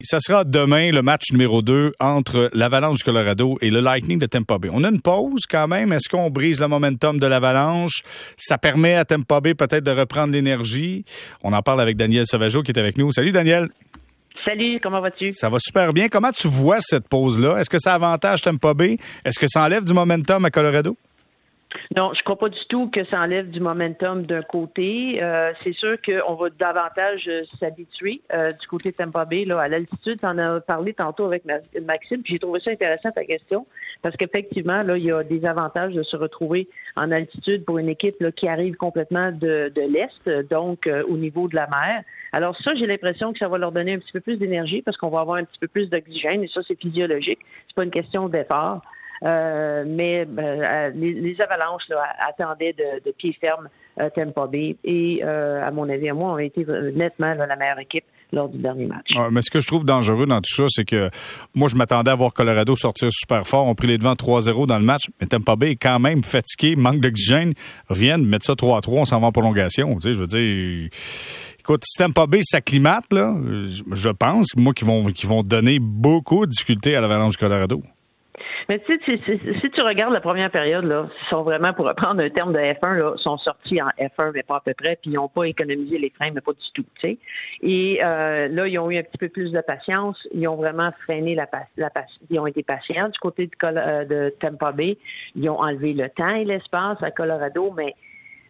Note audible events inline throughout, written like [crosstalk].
Ça sera demain le match numéro 2 entre l'Avalanche du Colorado et le Lightning de Tampa Bay. On a une pause quand même. Est-ce qu'on brise le momentum de l'Avalanche? Ça permet à Tampa Bay peut-être de reprendre l'énergie. On en parle avec Daniel Sauvageau qui est avec nous. Salut Daniel. Salut, comment vas-tu? Ça va super bien. Comment tu vois cette pause-là? Est-ce que ça avantage Tampa Bay? Est-ce que ça enlève du momentum à Colorado? Non, je crois pas du tout que ça enlève du momentum d'un côté. Euh, c'est sûr qu'on va davantage euh, s'habituer euh, du côté de Tampa Bay là, à l'altitude. Tu en as parlé tantôt avec Maxime, puis j'ai trouvé ça intéressant ta question parce qu'effectivement, là, il y a des avantages de se retrouver en altitude pour une équipe là, qui arrive complètement de, de l'Est, donc au niveau de la mer. Alors ça, j'ai l'impression que ça va leur donner un petit peu plus d'énergie parce qu'on va avoir un petit peu plus d'oxygène et ça, c'est physiologique. C'est pas une question d'effort. Euh, mais ben, euh, les, avalanches attendaient de, de, pied ferme euh, Tampa Bay et, à mon avis, à moi, ont été nettement la meilleure équipe lors du dernier match. mais ce que je trouve dangereux dans tout ça, c'est que moi, je m'attendais à voir Colorado sortir super fort. On pris les devants 3-0 dans le match, mais Tampa Bay est quand même fatigué, manque d'oxygène. Reviennent, mettre ça 3-3, on s'en va en prolongation. Tu sais, je veux dire... Écoute, si Tampa Bay s'acclimate, là, je pense, moi, qu'ils vont, qu'ils vont donner beaucoup de difficultés à l'Avalanche du Colorado. Mais tu sais, si, tu regardes la première période, là, ils sont vraiment, pour reprendre un terme de F1, là, sont sortis en F1, mais pas à peu près, puis ils n'ont pas économisé les freins, mais pas du tout, tu sais. Et euh, là, ils ont eu un petit peu plus de patience. Ils ont vraiment freiné la, la Ils ont été patients du côté de, euh, de Tampa Bay. Ils ont enlevé le temps et l'espace à Colorado, mais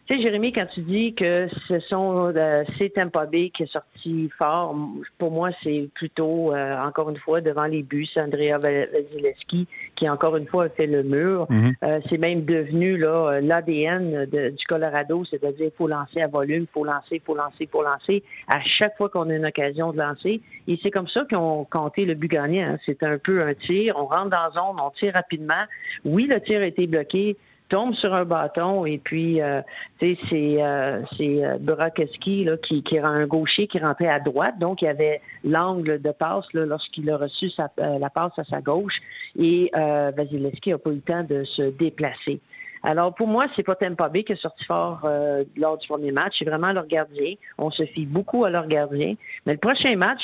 tu sais, Jérémy, quand tu dis que ce sont euh, c'est Tampa Bay qui est sorti fort, pour moi, c'est plutôt, euh, encore une fois, devant les c'est Andrea Vasilevski qui, encore une fois, a fait le mur. Mhm. Euh, c'est même devenu là l'ADN du Colorado, c'est-à-dire il faut lancer à volume, il faut lancer, il faut lancer, il faut lancer à chaque fois qu'on a une occasion de lancer. Et c'est comme ça qu'ils ont compté le but gagnant. Hein. C'est un peu un tir, on rentre dans la zone, on tire rapidement. Oui, le tir a été bloqué, tombe sur un bâton et puis euh, tu sais c'est euh, c'est euh, Burakeski là qui qui un gaucher qui rentrait à droite donc il y avait l'angle de passe lorsqu'il a reçu sa, la passe à sa gauche et Vasilevski a pas eu le temps de se déplacer. Alors pour moi, c'est pas Tampa Bay qui est sorti fort lors du premier match, c'est vraiment leur gardien. On se fie beaucoup à leur gardien. Mais le prochain match,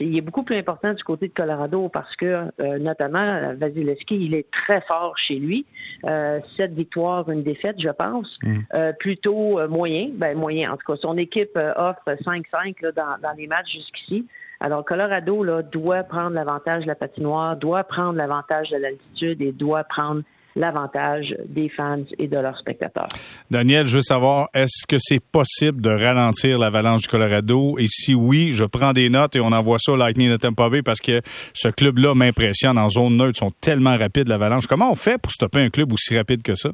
il est beaucoup plus important du côté de Colorado parce que, euh, notamment, Vasilevski, il est très fort chez lui. Euh, sept victoires, une défaite, je pense. Mm. Euh, plutôt euh, moyen. Ben, moyen, en tout cas. Son équipe offre 5-5 dans, dans les matchs jusqu'ici. Alors, Colorado là, doit prendre l'avantage de la patinoire, doit prendre l'avantage de l'altitude et doit prendre l'avantage des fans et de leurs spectateurs. Daniel, je veux savoir, est-ce que c'est possible de ralentir l'avalanche du Colorado? Et si oui, je prends des notes et on envoie ça au Lightning de Tampa Bay parce que ce club-là m'impressionne. En zone neutre, ils sont tellement rapides, l'avalanche. Comment on fait pour stopper un club aussi rapide que ça?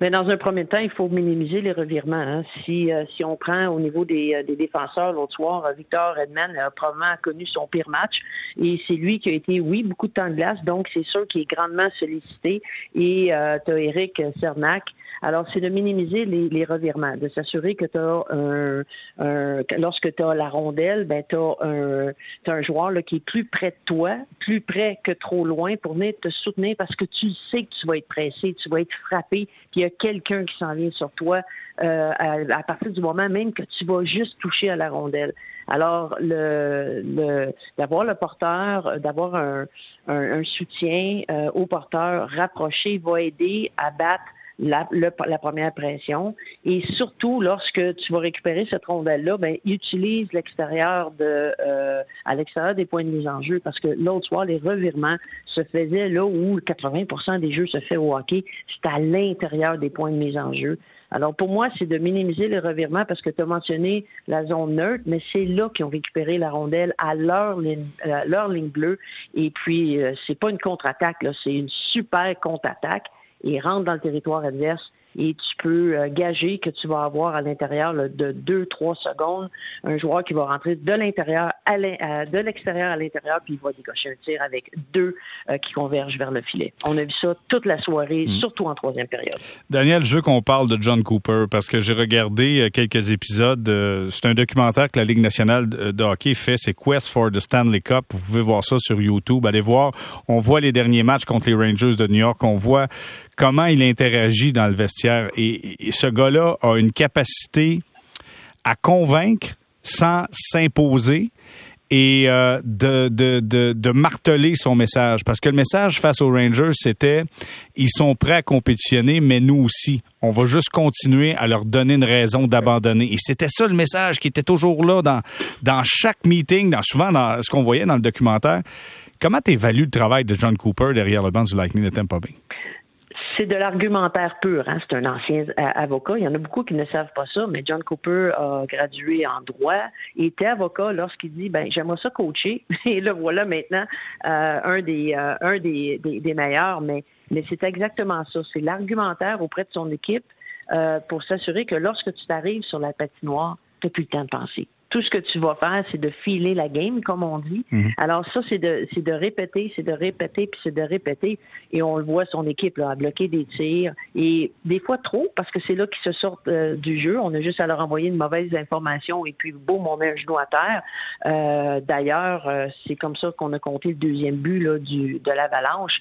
Mais dans un premier temps, il faut minimiser les revirements. Hein. Si, euh, si on prend au niveau des, euh, des défenseurs l'autre soir, euh, Victor Edman a probablement connu son pire match et c'est lui qui a été, oui, beaucoup de temps de glace, donc c'est sûr qu'il est grandement sollicité. Et euh, tu as Eric Cernac alors, c'est de minimiser les, revirements, de s'assurer que tu as un, un, lorsque tu as la rondelle, ben tu as un, un joueur là, qui est plus près de toi, plus près que trop loin pour venir te soutenir parce que tu sais que tu vas être pressé, tu vas être frappé, puis il y a quelqu'un qui s'en vient sur toi euh, à, partir du moment même que tu vas juste toucher à la rondelle. Alors, le, le d'avoir le porteur, d'avoir un, un, soutien euh, au porteur rapproché va aider à battre la, la, première pression. Et surtout, lorsque tu vas récupérer cette rondelle-là, ben, utilise l'extérieur de euh, à l'extérieur des points de mise en jeu parce que l'autre soir, les revirements se faisaient là où 80% des jeux se fait au hockey, c'est à l'intérieur des points de mise en jeu. Alors pour moi, c'est de minimiser les revirements parce que tu as mentionné la zone neutre, mais c'est là qu'ils ont récupéré la rondelle à leur ligne, euh, leur ligne bleue. Et puis euh, c'est pas une contre-attaque, là, c'est une super contre-attaque et rentre dans le territoire adverse et tu peux euh, gager que tu vas avoir à l'intérieur de 2-3 secondes un joueur qui va rentrer de l'intérieur à de l'extérieur à l'intérieur puis il va décocher un tir avec deux euh, qui convergent vers le filet. On a vu ça toute la soirée, mm. surtout en troisième période. Daniel, je veux qu'on parle de John Cooper parce que j'ai regardé euh, quelques épisodes. c'est un documentaire que la Ligue nationale de hockey fait, c'est Quest for the Stanley Cup. Vous pouvez voir ça sur YouTube. Allez voir. On voit les derniers matchs contre les Rangers de New York. On voit comment il interagit dans le vestiaire. Et, ce gars-là a une capacité à convaincre sans s'imposer et euh, de, de, de, de, marteler son message. Parce que le message face aux Rangers, c'était ils sont prêts à compétitionner, mais nous aussi. On va juste continuer à leur donner une raison d'abandonner. Et c'était ça le message qui était toujours là dans, dans chaque meeting, dans, souvent dans ce qu'on voyait dans le documentaire. Comment tu évalues le travail de John Cooper derrière le banc du Lightning de Tampa Bay? C'est de l'argumentaire pur. Hein? C'est un ancien euh, avocat. Il y en a beaucoup qui ne savent pas ça, mais John Cooper a gradué en droit. Il était avocat lorsqu'il dit ben j'aimerais ça coacher. [laughs] Et là voilà maintenant euh, un des euh, un des, des, meilleurs. Mais mais c'est exactement ça. C'est l'argumentaire auprès de son équipe pour s'assurer que lorsque tu t'arrives sur la patinoire, tu n'as plus le temps de penser tout ce que tu vas faire, c'est de filer la game, comme on dit. Mhm. Alors ça, c'est de, c'est de répéter, c'est de répéter, puis c'est de répéter. Et on le voit, son équipe là, a bloqué des tirs. Et des fois trop, parce que c'est là qu'ils se sortent euh, du jeu. On a juste à leur envoyer une mauvaise information et puis boum, on met un genou à terre. Euh, d'ailleurs, euh, c'est comme ça qu'on a compté le deuxième but là, du, de l'avalanche.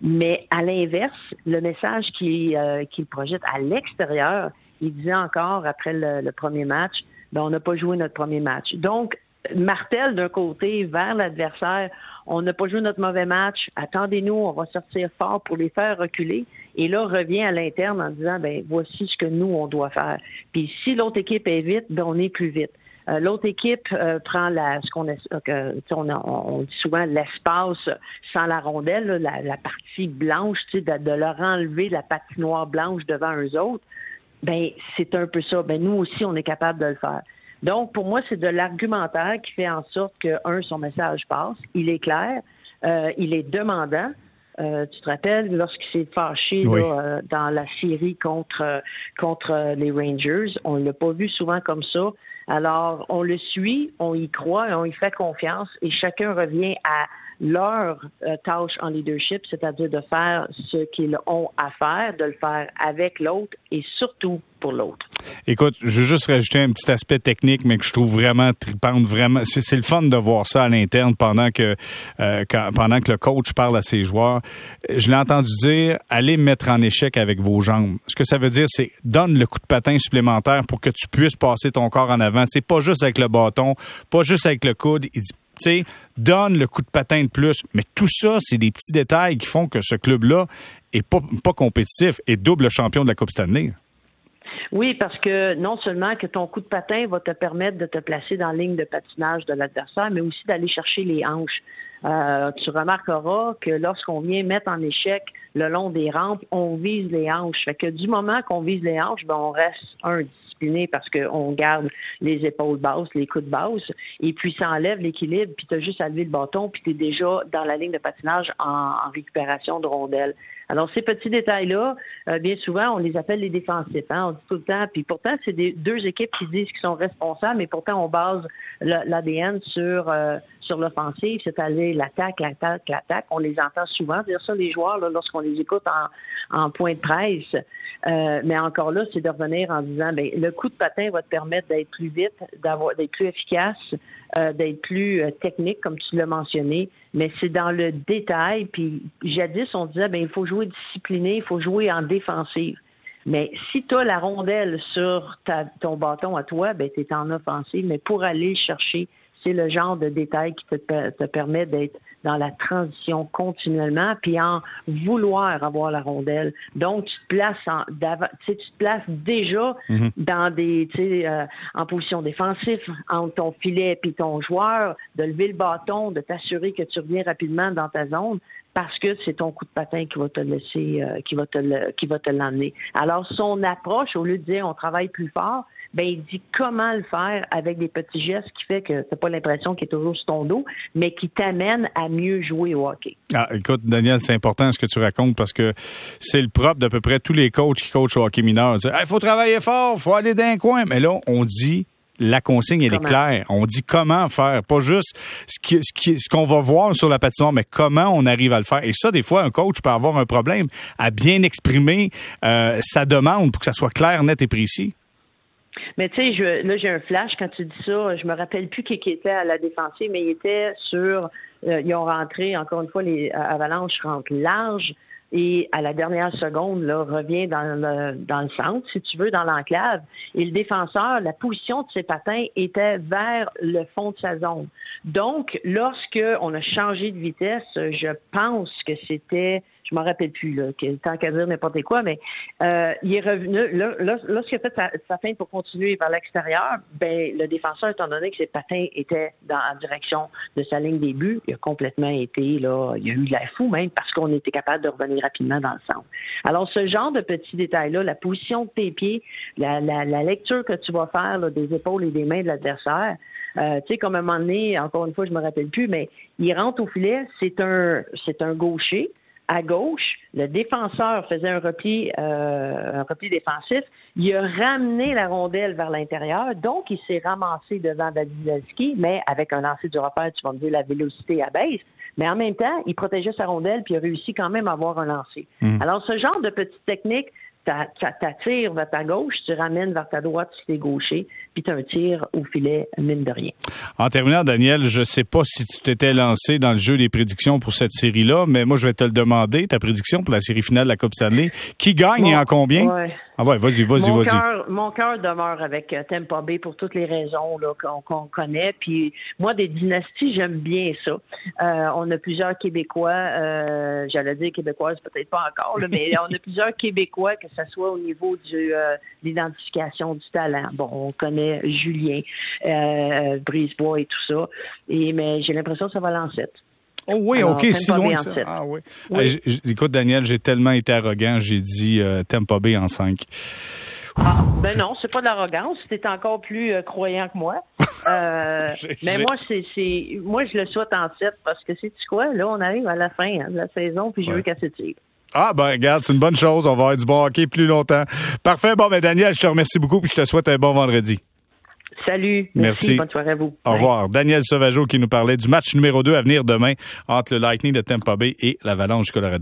Mais à l'inverse, le message qu'il, qu'il projette à l'extérieur, il disait encore après le premier match, ben, on n'a pas joué notre premier match. Donc, Martel d'un côté vers l'adversaire, on n'a pas joué notre mauvais match, attendez-nous, on va sortir fort pour les faire reculer. Et là, revient à l'interne en disant, ben voici ce que nous, on doit faire. Puis si l'autre équipe est vite, ben on est plus vite. Euh, l'autre équipe euh, prend la, ce qu'on euh, on, on, dit souvent l'espace sans la rondelle, la, partie blanche, de, de leur enlever la patinoire blanche devant eux autres ben c'est un peu ça. Ben nous aussi, on est capable de le faire. Donc, pour moi, c'est de l'argumentaire qui fait en sorte que, un, son message passe, il est clair, euh, il est demandant. Euh, tu te rappelles lorsqu'il s'est fâché euh, dans la série contre contre les Rangers, on l'a pas vu souvent comme ça. Alors, on le suit, on y croit, on y fait confiance, et chacun revient à leur euh, tâche en leadership, c'est-à-dire de faire ce qu'ils ont à faire, de le faire avec l'autre et surtout pour l'autre. Écoute, je veux juste rajouter un petit aspect technique, mais que je trouve vraiment tripante, vraiment. C'est le fun de voir ça à l'interne pendant que euh, pendant que le coach parle à ses joueurs. Je l'ai entendu dire allez mettre en échec avec vos jambes. Ce que ça veut dire, c'est donne le coup de patin supplémentaire pour que tu puisses passer ton corps en avant. C'est pas juste avec le bâton, pas juste avec le coude. Il dit donne le coup de patin de plus. Mais tout ça, c'est des petits détails qui font que ce club-là est pas, compétitif et double champion de la Coupe Stanley. Oui, parce que non seulement que ton coup de patin va te permettre de te placer dans la ligne de patinage de l'adversaire, mais aussi d'aller chercher les hanches. Euh, tu remarqueras que lorsqu'on vient mettre en échec le long des rampes, on vise les hanches. Fait que du moment qu'on vise les hanches, ben on reste un parce qu'on garde les épaules basses, les coudes basses, et puis ça enlève l'équilibre, puis tu as juste à lever le bâton, puis tu es déjà dans la ligne de patinage en, récupération de rondelles. Alors, ces petits détails-là, euh, bien souvent, on les appelle les défensifs. Hein, on dit tout le temps. Puis pourtant, c'est des deux équipes qui disent qu'ils sont responsables, mais pourtant, on base l'ADN sur euh, sur l'offensive, c'est-à-dire l'attaque, l'attaque, l'attaque. On les entend souvent dire ça, les joueurs, lorsqu'on les écoute en, point de presse. Euh, mais encore là, c'est de revenir en disant, ben, le coup de patin va te permettre d'être plus vite, d'avoir, d'être plus efficace, euh, d'être plus euh, technique, comme tu l'as mentionné. Mais c'est dans le détail. Puis jadis, on disait, ben, il faut jouer discipliné, il faut jouer en défensive. Mais si tu as la rondelle sur ton bâton à toi, ben, tu es en offensive. Mais pour aller chercher c'est le genre de détail qui te, te permet d'être dans la transition continuellement, puis en vouloir avoir la rondelle. Donc, tu te places en, tu te places déjà mhm. dans des, tu sais, euh, en position défensive entre ton filet et ton joueur, de lever le bâton, de t'assurer que tu reviens rapidement dans ta zone parce que c'est ton coup de patin qui va te laisser, euh, qui va te, qui va te l'emmener. Alors, son approche, au lieu de dire on travaille plus fort, ben il dit comment le faire avec des petits gestes qui fait que t'as pas l'impression qu'il est toujours sur ton dos, mais qui t'amène à mieux jouer au hockey. Ah, écoute, Daniel, c'est important ce que tu racontes parce que c'est le propre d'à peu près tous les coachs qui coachent au hockey mineur. Il faut travailler fort, faut aller d'un coin. Mais là, on dit la consigne, elle est claire. On dit comment faire, pas juste ce ce qu'on va voir sur la patinoire, mais comment on arrive à le faire. Et ça, des fois, un coach peut avoir un problème à bien exprimer euh, sa demande pour que ça soit clair, net et précis. Mais tu sais, là, j'ai un flash quand tu dis ça. Je me rappelle plus qui, était à la défensive, mais il était sur. Euh, ils ont rentré, encore une fois, les Avalanches rentrent large. et à la dernière seconde, là, revient dans le, dans le centre, si tu veux, dans l'enclave. Et le défenseur, la position de ses patins était vers le fond de sa zone. Donc, lorsque on a changé de vitesse, je pense que c'était je m'en rappelle plus, là, tant qu'à dire n'importe quoi, mais euh, il est revenu, lorsqu'il a fait sa, sa feinte pour continuer vers l'extérieur, ben, le défenseur, étant donné que ses patins étaient dans la direction de sa ligne des buts, il a complètement été, là, il a eu de la fou même parce qu'on était capable de revenir rapidement dans le centre. Alors, ce genre de petits détails-là, la position de tes pieds, la, lecture que tu vas faire des épaules et des mains de l'adversaire, euh, tu sais, comme un moment donné, encore une fois, je me rappelle plus, mais il rentre au filet, c'est un, c'est un gaucher à gauche, le défenseur faisait un repli, euh, un repli défensif. Il a ramené la rondelle vers l'intérieur, donc il s'est ramassé devant Vasilevski, mais avec un lancer du repère, tu vas me dire la vélocité abaisse. Mais en même temps, il protégeait sa rondelle puis il a réussi quand même à avoir un lancer. Hmm. Alors, ce genre de petites techniques, ça t'attire vers ta gauche, tu ramènes vers ta droite si t'es gaucher, puis un tir au filet, mine de rien. En terminant, Daniel, je sais pas si tu t'étais lancé dans le jeu des prédictions pour cette série-là, mais moi, je vais te le demander, ta prédiction pour la série finale de la Coupe Stanley. Qui gagne et en combien? Ah ouais, vas-y, vas-y, vas-y. Mon cœur demeure avec euh, Tampa Bay pour toutes les raisons qu'on connaît. Puis moi, des dynasties, j'aime bien ça. Euh, on a plusieurs Québécois, euh, j'allais dire québécoises, peut-être pas encore, mais [laughs] on a plusieurs Québécois, que ce soit au niveau du l'identification du talent. Bon, on connaît Julien, Brisebois et tout ça. Et mais j'ai l'impression que ça va lancer. Oh oui, OK, si loin que ça. Ah oui. écoute, Daniel, j'ai tellement été arrogant, j'ai dit euh, Tampa Bay en 5. Ah, ben non, c'est pas de l'arrogance. T'es encore plus euh, croyant que moi. [laughs] Euh, mais moi, c'est, c'est, moi, je le souhaite en 7 parce que c'est quoi? Là, on arrive à la fin hein, de la saison, puis je veux qu'elle se tire. Ah ben regarde, c'est une bonne chose. On va avoir du bon hockey plus longtemps. Parfait. Bon ben Daniel, je te remercie beaucoup puis je te souhaite un bon vendredi. Salut. Merci. Bonne soirée à vous. Au revoir. Daniel Sauvageau qui nous parlait du match numéro 2 à venir demain entre le Lightning de Tampa Bay et l'Avalanche du Colorado.